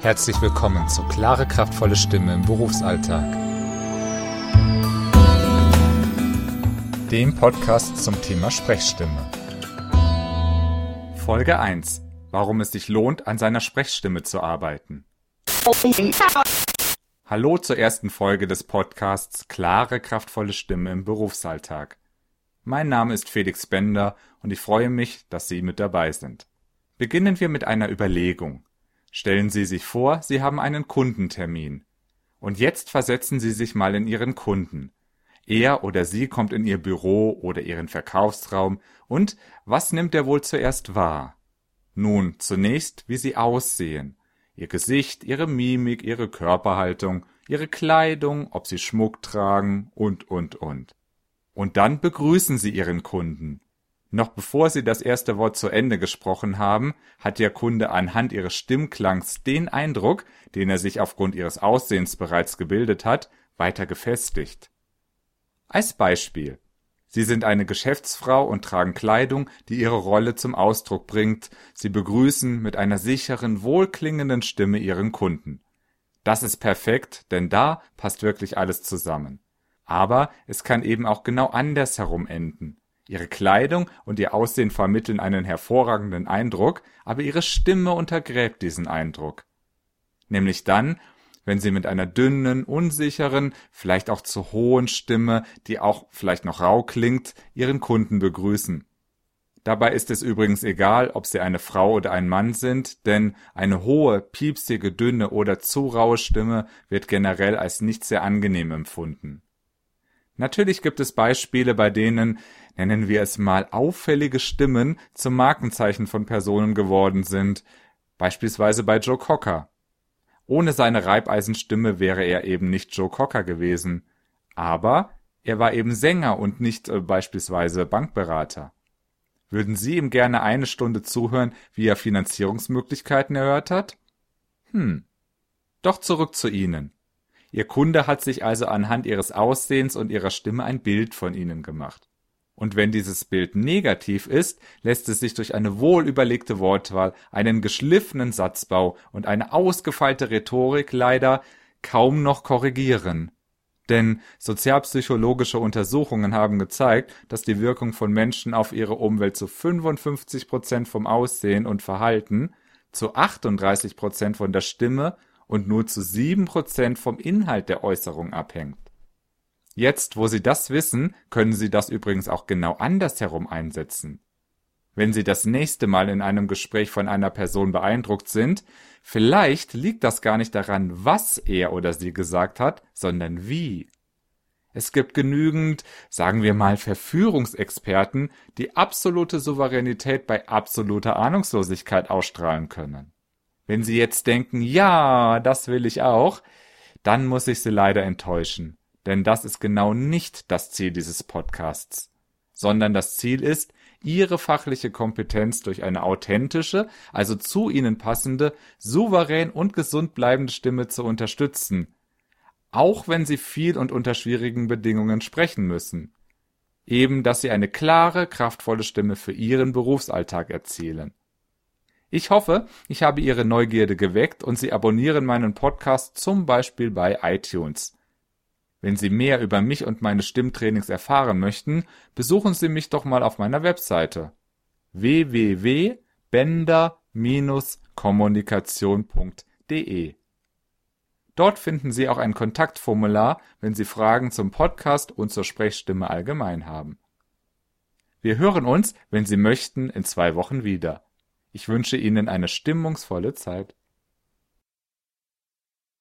Herzlich willkommen zu Klare, kraftvolle Stimme im Berufsalltag. Dem Podcast zum Thema Sprechstimme. Folge 1. Warum es sich lohnt, an seiner Sprechstimme zu arbeiten. Hallo zur ersten Folge des Podcasts Klare, kraftvolle Stimme im Berufsalltag. Mein Name ist Felix Bender und ich freue mich, dass Sie mit dabei sind. Beginnen wir mit einer Überlegung. Stellen Sie sich vor, Sie haben einen Kundentermin. Und jetzt versetzen Sie sich mal in Ihren Kunden. Er oder sie kommt in Ihr Büro oder Ihren Verkaufsraum und was nimmt er wohl zuerst wahr? Nun, zunächst, wie Sie aussehen. Ihr Gesicht, Ihre Mimik, Ihre Körperhaltung, Ihre Kleidung, ob Sie Schmuck tragen und, und, und. Und dann begrüßen Sie Ihren Kunden. Noch bevor Sie das erste Wort zu Ende gesprochen haben, hat Ihr Kunde anhand Ihres Stimmklangs den Eindruck, den er sich aufgrund Ihres Aussehens bereits gebildet hat, weiter gefestigt. Als Beispiel. Sie sind eine Geschäftsfrau und tragen Kleidung, die Ihre Rolle zum Ausdruck bringt. Sie begrüßen mit einer sicheren, wohlklingenden Stimme Ihren Kunden. Das ist perfekt, denn da passt wirklich alles zusammen. Aber es kann eben auch genau andersherum enden. Ihre Kleidung und ihr Aussehen vermitteln einen hervorragenden Eindruck, aber ihre Stimme untergräbt diesen Eindruck. Nämlich dann, wenn sie mit einer dünnen, unsicheren, vielleicht auch zu hohen Stimme, die auch vielleicht noch rau klingt, ihren Kunden begrüßen. Dabei ist es übrigens egal, ob sie eine Frau oder ein Mann sind, denn eine hohe, piepsige, dünne oder zu raue Stimme wird generell als nicht sehr angenehm empfunden. Natürlich gibt es Beispiele, bei denen, nennen wir es mal, auffällige Stimmen zum Markenzeichen von Personen geworden sind, beispielsweise bei Joe Cocker. Ohne seine Reibeisenstimme wäre er eben nicht Joe Cocker gewesen, aber er war eben Sänger und nicht äh, beispielsweise Bankberater. Würden Sie ihm gerne eine Stunde zuhören, wie er Finanzierungsmöglichkeiten erörtert? Hm. Doch zurück zu Ihnen. Ihr Kunde hat sich also anhand ihres Aussehens und ihrer Stimme ein Bild von ihnen gemacht. Und wenn dieses Bild negativ ist, lässt es sich durch eine wohlüberlegte Wortwahl, einen geschliffenen Satzbau und eine ausgefeilte Rhetorik leider kaum noch korrigieren. Denn sozialpsychologische Untersuchungen haben gezeigt, dass die Wirkung von Menschen auf ihre Umwelt zu 55 Prozent vom Aussehen und Verhalten, zu 38 Prozent von der Stimme und nur zu sieben Prozent vom Inhalt der Äußerung abhängt. Jetzt, wo Sie das wissen, können Sie das übrigens auch genau andersherum einsetzen. Wenn Sie das nächste Mal in einem Gespräch von einer Person beeindruckt sind, vielleicht liegt das gar nicht daran, was er oder sie gesagt hat, sondern wie. Es gibt genügend, sagen wir mal, Verführungsexperten, die absolute Souveränität bei absoluter Ahnungslosigkeit ausstrahlen können. Wenn Sie jetzt denken, ja, das will ich auch, dann muss ich Sie leider enttäuschen. Denn das ist genau nicht das Ziel dieses Podcasts. Sondern das Ziel ist, Ihre fachliche Kompetenz durch eine authentische, also zu Ihnen passende, souverän und gesund bleibende Stimme zu unterstützen. Auch wenn Sie viel und unter schwierigen Bedingungen sprechen müssen. Eben, dass Sie eine klare, kraftvolle Stimme für Ihren Berufsalltag erzielen. Ich hoffe, ich habe Ihre Neugierde geweckt und Sie abonnieren meinen Podcast zum Beispiel bei iTunes. Wenn Sie mehr über mich und meine Stimmtrainings erfahren möchten, besuchen Sie mich doch mal auf meiner Webseite www.bender-kommunikation.de. Dort finden Sie auch ein Kontaktformular, wenn Sie Fragen zum Podcast und zur Sprechstimme allgemein haben. Wir hören uns, wenn Sie möchten, in zwei Wochen wieder. Ich wünsche Ihnen eine stimmungsvolle Zeit.